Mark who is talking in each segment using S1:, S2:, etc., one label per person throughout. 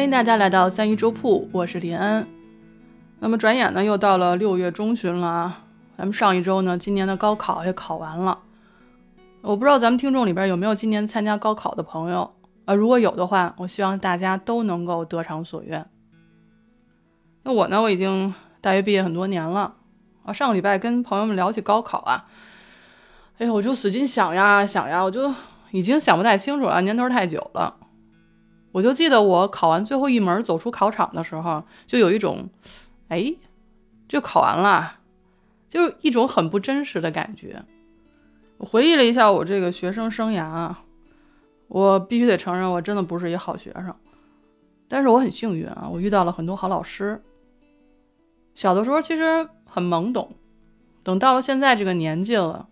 S1: 欢迎大家来到三一粥铺，我是林恩。那么转眼呢，又到了六月中旬了啊。咱们上一周呢，今年的高考也考完了。我不知道咱们听众里边有没有今年参加高考的朋友啊？如果有的话，我希望大家都能够得偿所愿。那我呢，我已经大学毕业很多年了啊。上个礼拜跟朋友们聊起高考啊，哎呀，我就使劲想呀想呀，我就已经想不太清楚了，年头太久了。我就记得我考完最后一门走出考场的时候，就有一种，哎，就考完了，就一种很不真实的感觉。我回忆了一下我这个学生生涯啊，我必须得承认，我真的不是一好学生，但是我很幸运啊，我遇到了很多好老师。小的时候其实很懵懂，等到了现在这个年纪了，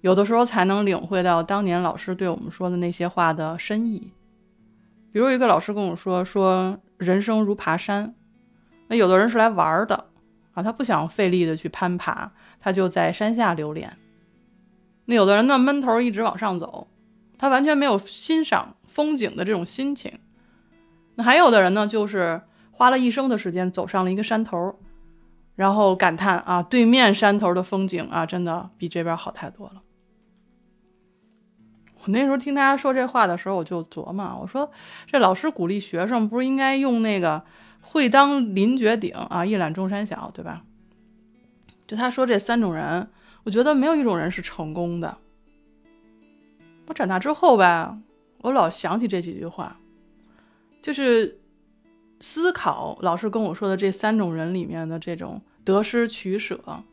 S1: 有的时候才能领会到当年老师对我们说的那些话的深意。比如一个老师跟我说：“说人生如爬山，那有的人是来玩的啊，他不想费力的去攀爬，他就在山下流连。那有的人呢，闷头一直往上走，他完全没有欣赏风景的这种心情。那还有的人呢，就是花了一生的时间走上了一个山头，然后感叹啊，对面山头的风景啊，真的比这边好太多了。”我那时候听大家说这话的时候，我就琢磨，我说这老师鼓励学生，不是应该用那个“会当凌绝顶啊，一览众山小”，对吧？就他说这三种人，我觉得没有一种人是成功的。我长大之后吧，我老想起这几句话，就是思考老师跟我说的这三种人里面的这种得失取舍。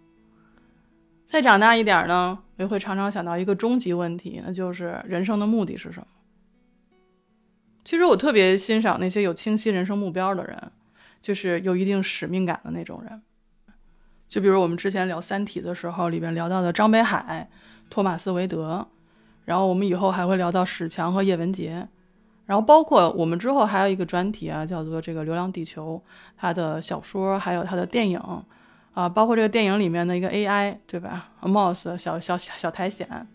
S1: 再长大一点呢，我也会常常想到一个终极问题，那就是人生的目的是什么？其实我特别欣赏那些有清晰人生目标的人，就是有一定使命感的那种人。就比如我们之前聊《三体》的时候，里边聊到的张北海、托马斯·韦德，然后我们以后还会聊到史强和叶文洁，然后包括我们之后还有一个专题啊，叫做这个《流浪地球》，他的小说还有他的电影。啊，包括这个电影里面的一个 AI，对吧？Moss 小小小苔藓，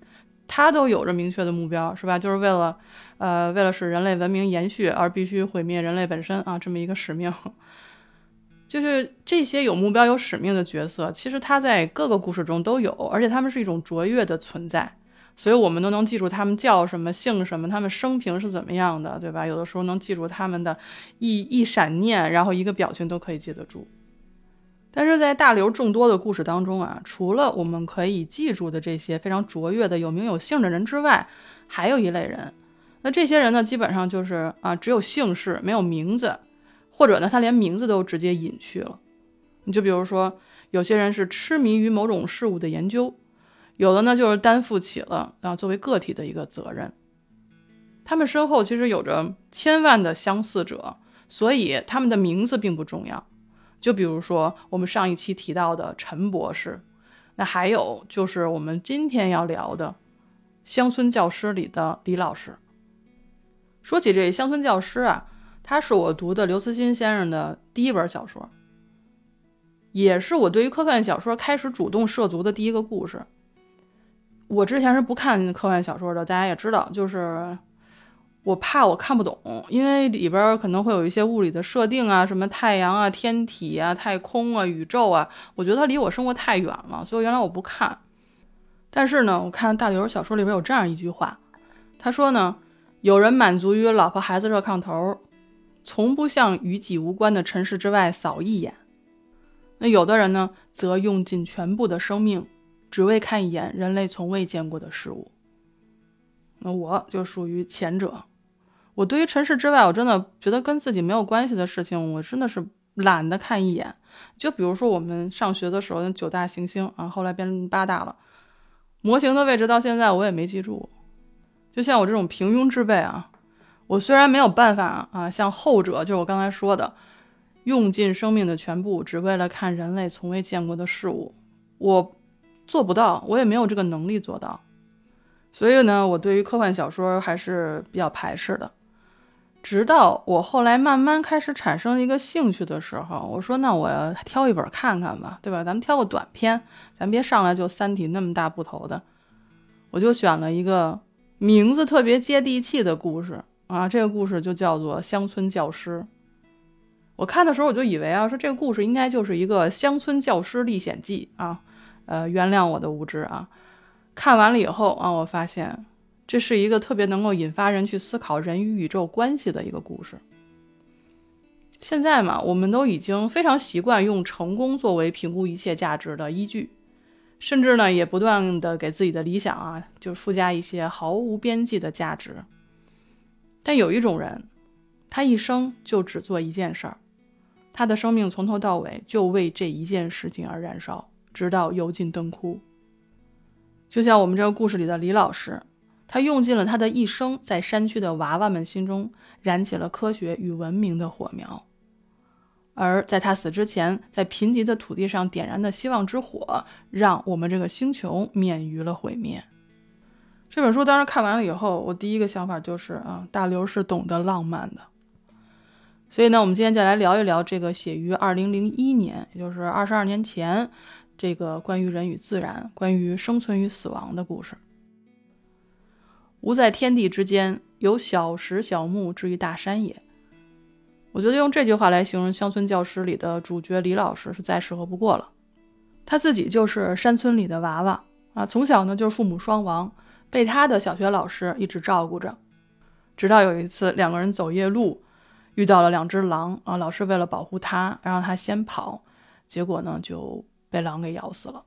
S1: 它都有着明确的目标，是吧？就是为了，呃，为了使人类文明延续而必须毁灭人类本身啊，这么一个使命。就是这些有目标、有使命的角色，其实他在各个故事中都有，而且他们是一种卓越的存在，所以我们都能记住他们叫什么、姓什么，他们生平是怎么样的，对吧？有的时候能记住他们的一一闪念，然后一个表情都可以记得住。但是在大流众多的故事当中啊，除了我们可以记住的这些非常卓越的有名有姓的人之外，还有一类人。那这些人呢，基本上就是啊，只有姓氏没有名字，或者呢，他连名字都直接隐去了。你就比如说，有些人是痴迷于某种事物的研究，有的呢就是担负起了啊作为个体的一个责任。他们身后其实有着千万的相似者，所以他们的名字并不重要。就比如说我们上一期提到的陈博士，那还有就是我们今天要聊的乡村教师里的李老师。说起这乡村教师啊，他是我读的刘慈欣先生的第一本小说，也是我对于科幻小说开始主动涉足的第一个故事。我之前是不看科幻小说的，大家也知道，就是。我怕我看不懂，因为里边可能会有一些物理的设定啊，什么太阳啊、天体啊、太空啊、宇宙啊，我觉得它离我生活太远了，所以原来我不看。但是呢，我看大刘小说里边有这样一句话，他说呢，有人满足于老婆孩子热炕头，从不向与己无关的尘世之外扫一眼；那有的人呢，则用尽全部的生命，只为看一眼人类从未见过的事物。那我就属于前者。我对于尘世之外，我真的觉得跟自己没有关系的事情，我真的是懒得看一眼。就比如说我们上学的时候，那九大行星啊，后来变成八大了，模型的位置到现在我也没记住。就像我这种平庸之辈啊，我虽然没有办法啊，像后者，就是我刚才说的，用尽生命的全部，只为了看人类从未见过的事物，我做不到，我也没有这个能力做到。所以呢，我对于科幻小说还是比较排斥的。直到我后来慢慢开始产生一个兴趣的时候，我说：“那我挑一本看看吧，对吧？咱们挑个短篇，咱别上来就《三体》那么大部头的。”我就选了一个名字特别接地气的故事啊，这个故事就叫做《乡村教师》。我看的时候我就以为啊，说这个故事应该就是一个乡村教师历险记啊，呃，原谅我的无知啊。看完了以后啊，我发现这是一个特别能够引发人去思考人与宇宙关系的一个故事。现在嘛，我们都已经非常习惯用成功作为评估一切价值的依据，甚至呢，也不断的给自己的理想啊，就附加一些毫无边际的价值。但有一种人，他一生就只做一件事儿。他的生命从头到尾就为这一件事情而燃烧，直到油尽灯枯。就像我们这个故事里的李老师，他用尽了他的一生，在山区的娃娃们心中燃起了科学与文明的火苗。而在他死之前，在贫瘠的土地上点燃的希望之火，让我们这个星球免于了毁灭。这本书当时看完了以后，我第一个想法就是啊，大刘是懂得浪漫的。所以呢，我们今天就来聊一聊这个写于二零零一年，也就是二十二年前，这个关于人与自然、关于生存与死亡的故事。吾在天地之间，有小石小木之于大山也。我觉得用这句话来形容《乡村教师》里的主角李老师是再适合不过了。他自己就是山村里的娃娃啊，从小呢就是父母双亡，被他的小学老师一直照顾着，直到有一次两个人走夜路。遇到了两只狼啊！老师为了保护他，让他先跑，结果呢就被狼给咬死了。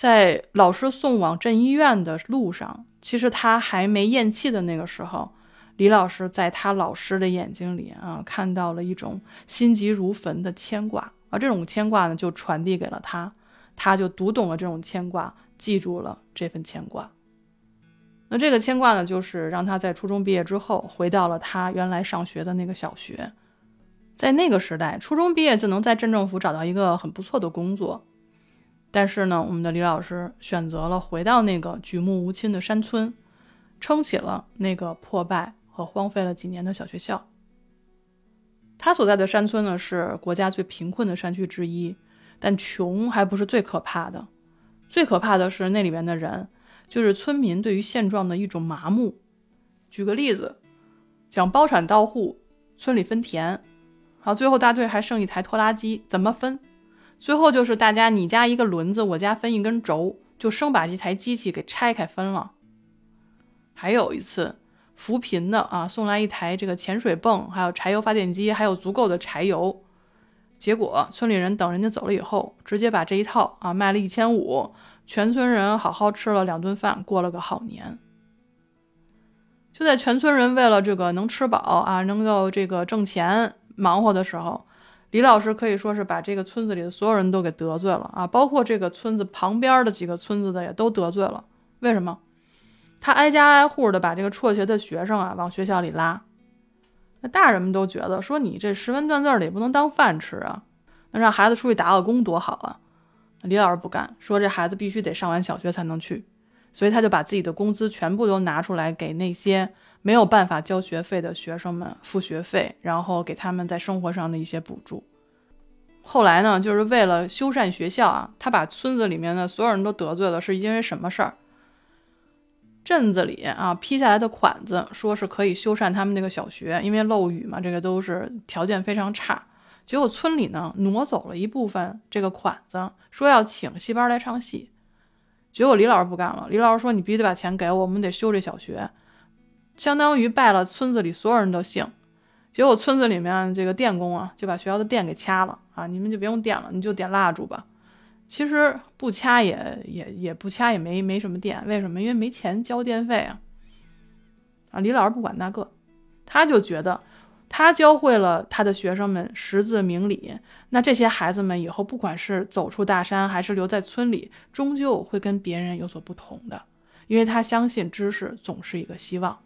S1: 在老师送往镇医院的路上，其实他还没咽气的那个时候，李老师在他老师的眼睛里啊，看到了一种心急如焚的牵挂，而这种牵挂呢，就传递给了他，他就读懂了这种牵挂，记住了这份牵挂。那这个牵挂呢，就是让他在初中毕业之后回到了他原来上学的那个小学。在那个时代，初中毕业就能在镇政府找到一个很不错的工作。但是呢，我们的李老师选择了回到那个举目无亲的山村，撑起了那个破败和荒废了几年的小学校。他所在的山村呢，是国家最贫困的山区之一，但穷还不是最可怕的，最可怕的是那里面的人。就是村民对于现状的一种麻木。举个例子，讲包产到户，村里分田，好，最后大队还剩一台拖拉机，怎么分？最后就是大家你家一个轮子，我家分一根轴，就生把这台机器给拆开分了。还有一次扶贫的啊，送来一台这个潜水泵，还有柴油发电机，还有足够的柴油。结果村里人等人家走了以后，直接把这一套啊卖了一千五。全村人好好吃了两顿饭，过了个好年。就在全村人为了这个能吃饱啊，能够这个挣钱忙活的时候，李老师可以说是把这个村子里的所有人都给得罪了啊，包括这个村子旁边的几个村子的也都得罪了。为什么？他挨家挨户的把这个辍学的学生啊往学校里拉。那大人们都觉得说你这识文断字的也不能当饭吃啊，那让孩子出去打个工多好啊。李老师不干，说这孩子必须得上完小学才能去，所以他就把自己的工资全部都拿出来给那些没有办法交学费的学生们付学费，然后给他们在生活上的一些补助。后来呢，就是为了修缮学校啊，他把村子里面的所有人都得罪了，是因为什么事儿？镇子里啊批下来的款子，说是可以修缮他们那个小学，因为漏雨嘛，这个都是条件非常差。结果村里呢挪走了一部分这个款子，说要请戏班来唱戏。结果李老师不干了，李老师说：“你必须得把钱给我，我们得修这小学。”相当于拜了村子里所有人的姓。结果村子里面这个电工啊，就把学校的电给掐了啊！你们就别用电了，你就点蜡烛吧。其实不掐也也也不掐也没没什么电，为什么？因为没钱交电费啊！啊，李老师不管那个，他就觉得。他教会了他的学生们识字明理，那这些孩子们以后不管是走出大山，还是留在村里，终究会跟别人有所不同的，因为他相信知识总是一个希望。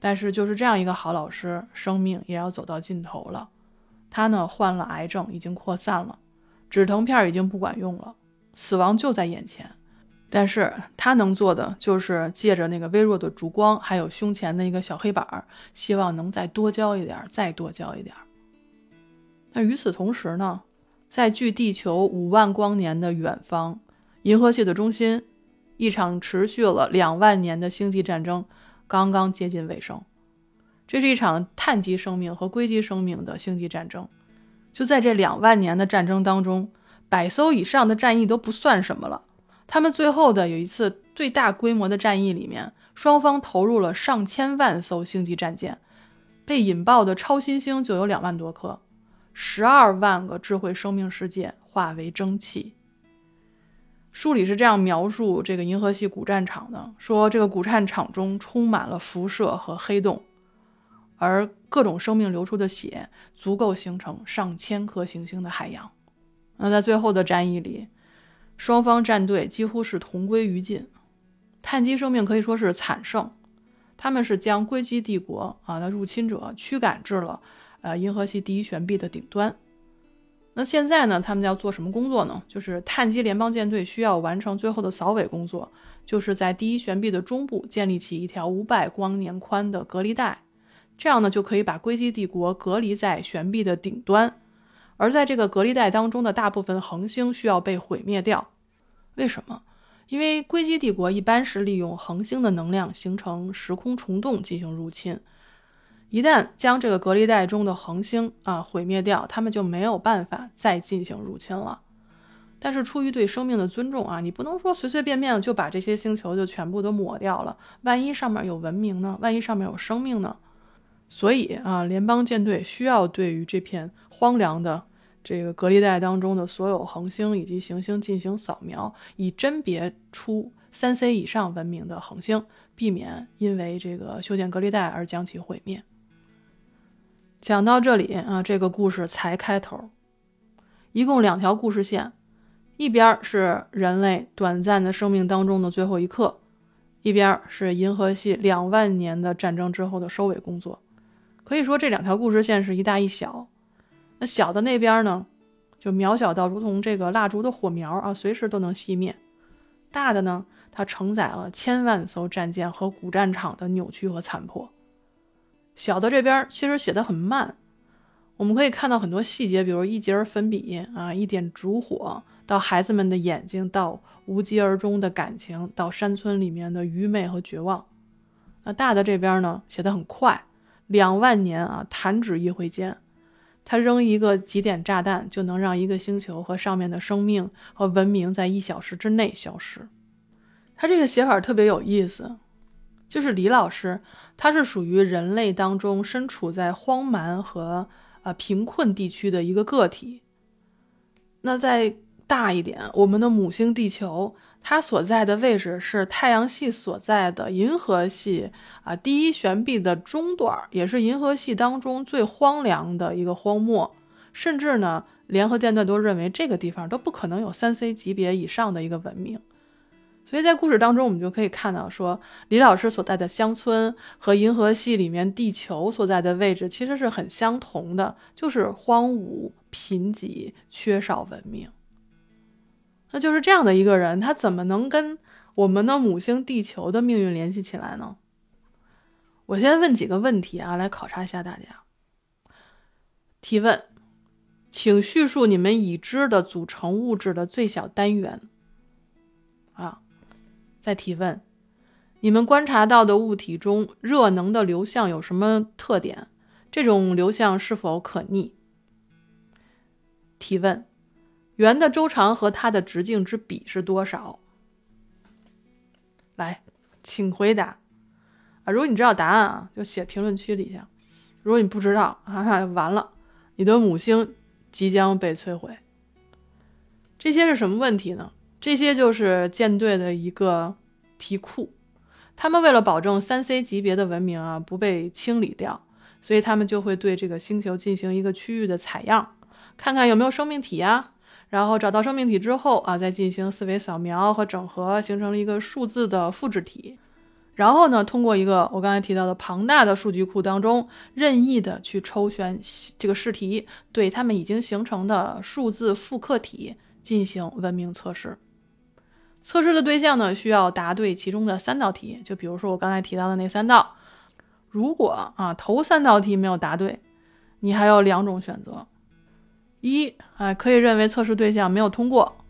S1: 但是就是这样一个好老师，生命也要走到尽头了。他呢患了癌症，已经扩散了，止疼片已经不管用了，死亡就在眼前。但是他能做的就是借着那个微弱的烛光，还有胸前的一个小黑板儿，希望能再多教一点，再多教一点。那与此同时呢，在距地球五万光年的远方，银河系的中心，一场持续了两万年的星际战争刚刚接近尾声。这是一场碳基生命和硅基生命的星际战争。就在这两万年的战争当中，百艘以上的战役都不算什么了。他们最后的有一次最大规模的战役里面，双方投入了上千万艘星际战舰，被引爆的超新星就有两万多颗，十二万个智慧生命世界化为蒸汽。书里是这样描述这个银河系古战场的：说这个古战场中充满了辐射和黑洞，而各种生命流出的血足够形成上千颗行星的海洋。那在最后的战役里，双方战队几乎是同归于尽，碳基生命可以说是惨胜。他们是将硅基帝国啊的入侵者驱赶至了呃银河系第一悬臂的顶端。那现在呢？他们要做什么工作呢？就是碳基联邦舰队需要完成最后的扫尾工作，就是在第一悬臂的中部建立起一条五百光年宽的隔离带，这样呢就可以把硅基帝国隔离在悬臂的顶端。而在这个隔离带当中的大部分恒星需要被毁灭掉。为什么？因为硅基帝国一般是利用恒星的能量形成时空虫洞进行入侵。一旦将这个隔离带中的恒星啊毁灭掉，他们就没有办法再进行入侵了。但是出于对生命的尊重啊，你不能说随随便便就把这些星球就全部都抹掉了。万一上面有文明呢？万一上面有生命呢？所以啊，联邦舰队需要对于这片荒凉的这个隔离带当中的所有恒星以及行星进行扫描，以甄别出三 C 以上文明的恒星，避免因为这个修建隔离带而将其毁灭。讲到这里啊，这个故事才开头，一共两条故事线，一边是人类短暂的生命当中的最后一刻，一边是银河系两万年的战争之后的收尾工作。可以说这两条故事线是一大一小。那小的那边呢，就渺小到如同这个蜡烛的火苗啊，随时都能熄灭；大的呢，它承载了千万艘战舰和古战场的扭曲和残破。小的这边其实写的很慢，我们可以看到很多细节，比如一节粉笔啊，一点烛火，到孩子们的眼睛，到无疾而终的感情，到山村里面的愚昧和绝望。那大的这边呢，写的很快，两万年啊，弹指一挥间，他扔一个几点炸弹，就能让一个星球和上面的生命和文明在一小时之内消失。他这个写法特别有意思。就是李老师，他是属于人类当中身处在荒蛮和呃贫困地区的一个个体。那再大一点，我们的母星地球，它所在的位置是太阳系所在的银河系啊第一悬臂的中段，也是银河系当中最荒凉的一个荒漠。甚至呢，联合舰队都认为这个地方都不可能有三 C 级别以上的一个文明。所以在故事当中，我们就可以看到，说李老师所在的乡村和银河系里面地球所在的位置其实是很相同的，就是荒芜、贫瘠、缺少文明。那就是这样的一个人，他怎么能跟我们的母星地球的命运联系起来呢？我先问几个问题啊，来考察一下大家。提问，请叙述你们已知的组成物质的最小单元。啊。再提问：你们观察到的物体中热能的流向有什么特点？这种流向是否可逆？提问：圆的周长和它的直径之比是多少？来，请回答。啊，如果你知道答案啊，就写评论区底下；如果你不知道，哈啊，完了，你的母星即将被摧毁。这些是什么问题呢？这些就是舰队的一个题库，他们为了保证三 C 级别的文明啊不被清理掉，所以他们就会对这个星球进行一个区域的采样，看看有没有生命体呀。然后找到生命体之后啊，再进行四维扫描和整合，形成了一个数字的复制体。然后呢，通过一个我刚才提到的庞大的数据库当中，任意的去抽选这个试题，对他们已经形成的数字复刻体进行文明测试。测试的对象呢，需要答对其中的三道题。就比如说我刚才提到的那三道，如果啊头三道题没有答对，你还有两种选择：一啊可以认为测试对象没有通过，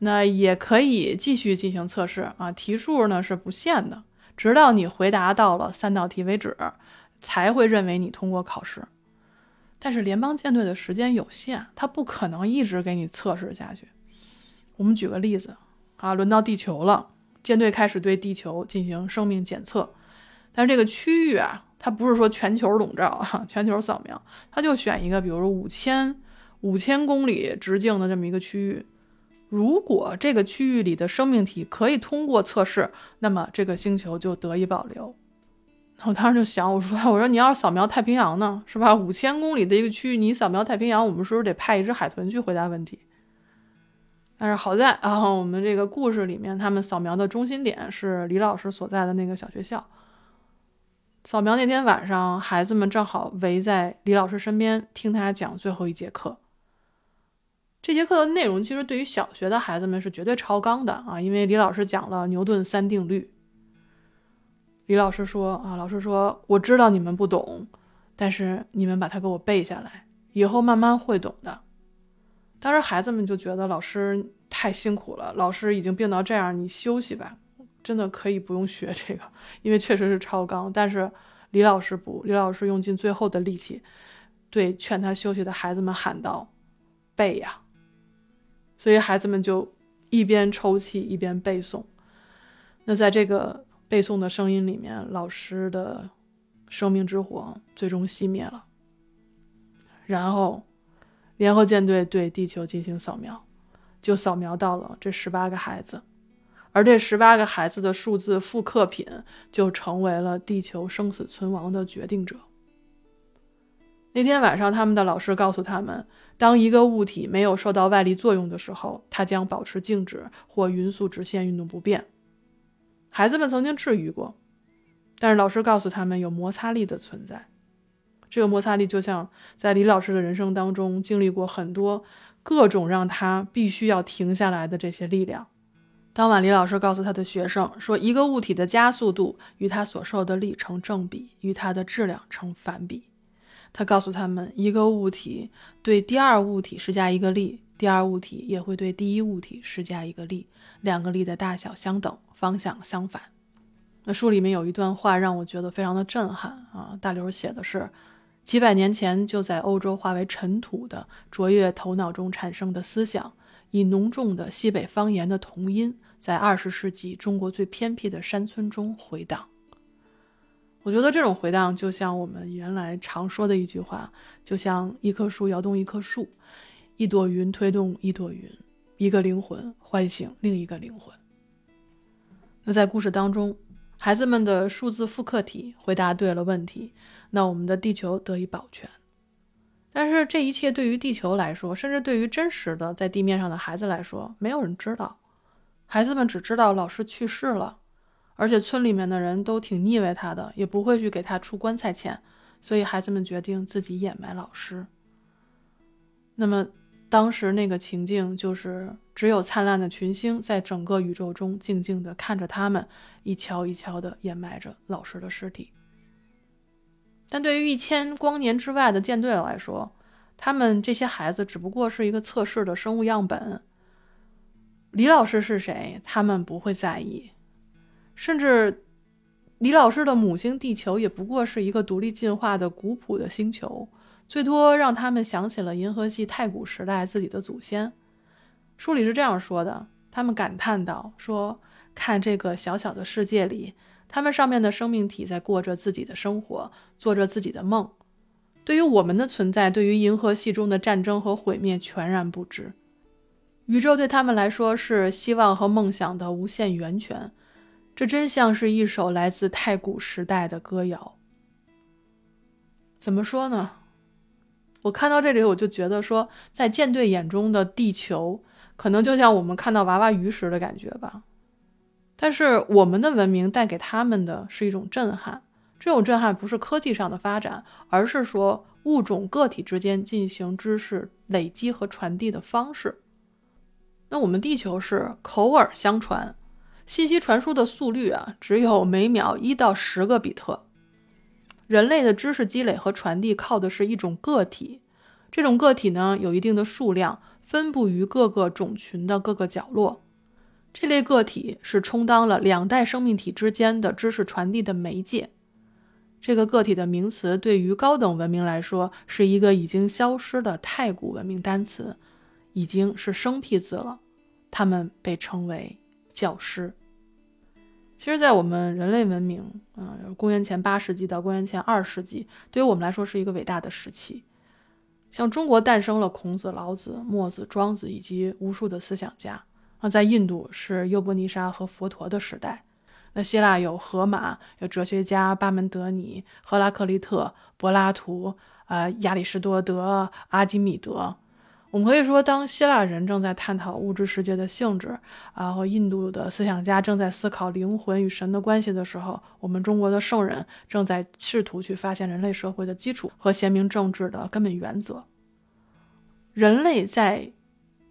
S1: 那也可以继续进行测试啊，题数呢是不限的，直到你回答到了三道题为止，才会认为你通过考试。但是联邦舰队的时间有限，他不可能一直给你测试下去。我们举个例子啊，轮到地球了，舰队开始对地球进行生命检测，但是这个区域啊，它不是说全球笼罩啊，全球扫描，它就选一个，比如说五千五千公里直径的这么一个区域。如果这个区域里的生命体可以通过测试，那么这个星球就得以保留。我当时就想，我说，我说你要是扫描太平洋呢，是吧？五千公里的一个区域，你扫描太平洋，我们是不是得派一只海豚去回答问题？但是好在啊，我们这个故事里面，他们扫描的中心点是李老师所在的那个小学校。扫描那天晚上，孩子们正好围在李老师身边，听他讲最后一节课。这节课的内容其实对于小学的孩子们是绝对超纲的啊，因为李老师讲了牛顿三定律。李老师说啊，老师说我知道你们不懂，但是你们把它给我背下来，以后慢慢会懂的。当时孩子们就觉得老师太辛苦了，老师已经病到这样，你休息吧，真的可以不用学这个，因为确实是超纲。但是李老师不，李老师用尽最后的力气，对劝他休息的孩子们喊道：“背呀！”所以孩子们就一边抽泣一边背诵。那在这个背诵的声音里面，老师的生命之火最终熄灭了。然后，联合舰队对地球进行扫描，就扫描到了这十八个孩子，而这十八个孩子的数字复刻品就成为了地球生死存亡的决定者。那天晚上，他们的老师告诉他们。当一个物体没有受到外力作用的时候，它将保持静止或匀速直线运动不变。孩子们曾经质疑过，但是老师告诉他们有摩擦力的存在。这个摩擦力就像在李老师的人生当中经历过很多各种让他必须要停下来的这些力量。当晚，李老师告诉他的学生说：“一个物体的加速度与它所受的力成正比，与它的质量成反比。”他告诉他们，一个物体对第二物体施加一个力，第二物体也会对第一物体施加一个力，两个力的大小相等，方向相反。那书里面有一段话让我觉得非常的震撼啊！大刘写的是，几百年前就在欧洲化为尘土的卓越头脑中产生的思想，以浓重的西北方言的童音，在二十世纪中国最偏僻的山村中回荡。我觉得这种回荡就像我们原来常说的一句话，就像一棵树摇动一棵树，一朵云推动一朵云，一个灵魂唤醒另一个灵魂。那在故事当中，孩子们的数字复刻体回答对了问题，那我们的地球得以保全。但是这一切对于地球来说，甚至对于真实的在地面上的孩子来说，没有人知道。孩子们只知道老师去世了。而且村里面的人都挺腻歪他的，也不会去给他出棺材钱，所以孩子们决定自己掩埋老师。那么当时那个情境就是，只有灿烂的群星在整个宇宙中静静地看着他们一敲一敲地掩埋着老师的尸体。但对于一千光年之外的舰队来说，他们这些孩子只不过是一个测试的生物样本。李老师是谁，他们不会在意。甚至，李老师的母星地球也不过是一个独立进化的古朴的星球，最多让他们想起了银河系太古时代自己的祖先。书里是这样说的：他们感叹道，说看这个小小的世界里，他们上面的生命体在过着自己的生活，做着自己的梦。对于我们的存在，对于银河系中的战争和毁灭，全然不知。宇宙对他们来说是希望和梦想的无限源泉。这真像是一首来自太古时代的歌谣。怎么说呢？我看到这里，我就觉得说，在舰队眼中的地球，可能就像我们看到娃娃鱼时的感觉吧。但是我们的文明带给他们的是一种震撼，这种震撼不是科技上的发展，而是说物种个体之间进行知识累积和传递的方式。那我们地球是口耳相传。信息传输的速率啊，只有每秒一到十个比特。人类的知识积累和传递靠的是一种个体，这种个体呢有一定的数量，分布于各个种群的各个角落。这类个体是充当了两代生命体之间的知识传递的媒介。这个个体的名词对于高等文明来说是一个已经消失的太古文明单词，已经是生僻字了。他们被称为教师。其实，在我们人类文明，啊，公元前八世纪到公元前二世纪，对于我们来说是一个伟大的时期。像中国诞生了孔子、老子、墨子、庄子以及无数的思想家。啊，在印度是优波尼沙和佛陀的时代。那希腊有荷马，有哲学家巴门德尼、赫拉克利特、柏拉图，啊，亚里士多德、阿基米德。我们可以说，当希腊人正在探讨物质世界的性质，然后印度的思想家正在思考灵魂与神的关系的时候，我们中国的圣人正在试图去发现人类社会的基础和贤明政治的根本原则。人类在。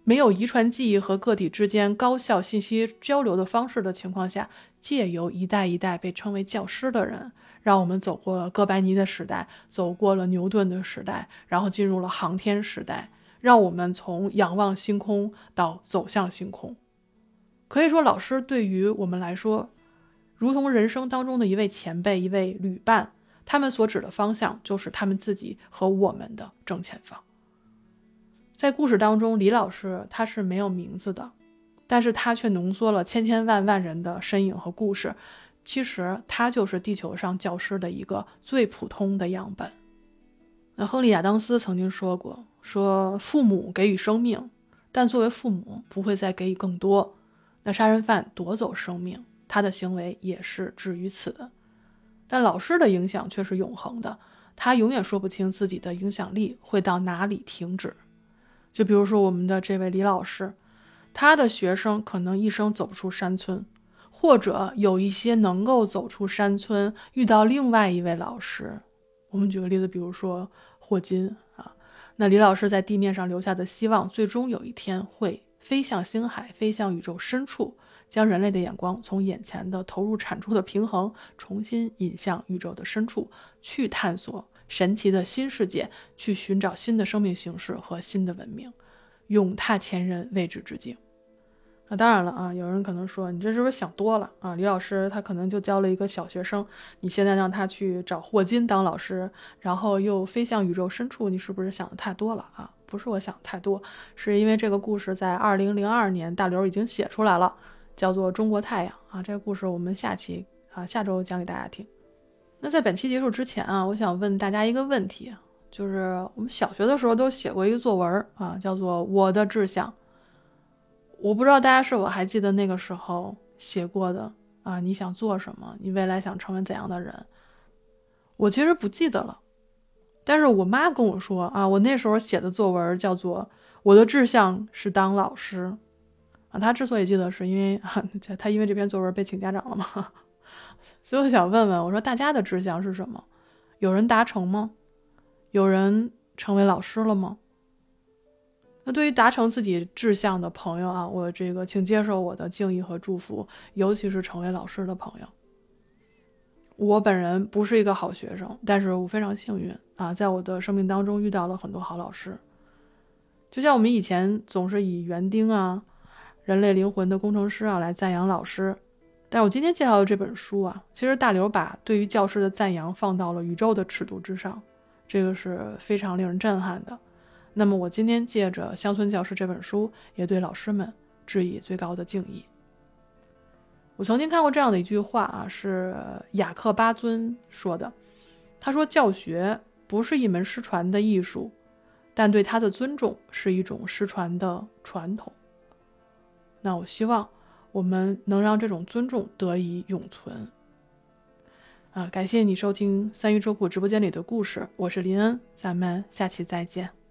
S1: 没有遗传记忆和个体之间高效信息交流的方式的情况下，借由一代一代被称为教师的人，让我们走过了哥白尼的时代，走过了牛顿的时代，然后进入了航天时代，让我们从仰望星空到走向星空。可以说，老师对于我们来说，如同人生当中的一位前辈、一位旅伴，他们所指的方向就是他们自己和我们的正前方。在故事当中，李老师他是没有名字的，但是他却浓缩了千千万万人的身影和故事。其实他就是地球上教师的一个最普通的样本。那亨利亚当斯曾经说过：“说父母给予生命，但作为父母不会再给予更多。那杀人犯夺走生命，他的行为也是止于此。但老师的影响却是永恒的，他永远说不清自己的影响力会到哪里停止。”就比如说我们的这位李老师，他的学生可能一生走不出山村，或者有一些能够走出山村，遇到另外一位老师。我们举个例子，比如说霍金，那李老师在地面上留下的希望，最终有一天会飞向星海，飞向宇宙深处，将人类的眼光从眼前的投入产出的平衡，重新引向宇宙的深处，去探索。神奇的新世界，去寻找新的生命形式和新的文明，勇踏前人未知之境。那当然了啊，有人可能说你这是不是想多了啊？李老师他可能就教了一个小学生，你现在让他去找霍金当老师，然后又飞向宇宙深处，你是不是想的太多了啊？不是我想太多，是因为这个故事在二零零二年大刘已经写出来了，叫做《中国太阳》啊。这个故事我们下期啊下周讲给大家听。那在本期结束之前啊，我想问大家一个问题，就是我们小学的时候都写过一个作文啊，叫做《我的志向》。我不知道大家是否还记得那个时候写过的啊？你想做什么？你未来想成为怎样的人？我其实不记得了，但是我妈跟我说啊，我那时候写的作文叫做《我的志向是当老师》啊。她之所以记得，是因为 她因为这篇作文被请家长了嘛。所以我想问问，我说大家的志向是什么？有人达成吗？有人成为老师了吗？那对于达成自己志向的朋友啊，我这个请接受我的敬意和祝福，尤其是成为老师的朋友。我本人不是一个好学生，但是我非常幸运啊，在我的生命当中遇到了很多好老师。就像我们以前总是以园丁啊、人类灵魂的工程师啊来赞扬老师。但我今天介绍的这本书啊，其实大刘把对于教师的赞扬放到了宇宙的尺度之上，这个是非常令人震撼的。那么我今天借着《乡村教师》这本书，也对老师们致以最高的敬意。我曾经看过这样的一句话啊，是雅克巴尊说的，他说：“教学不是一门失传的艺术，但对他的尊重是一种失传的传统。”那我希望。我们能让这种尊重得以永存。啊，感谢你收听三鱼粥铺直播间里的故事，我是林恩，咱们下期再见。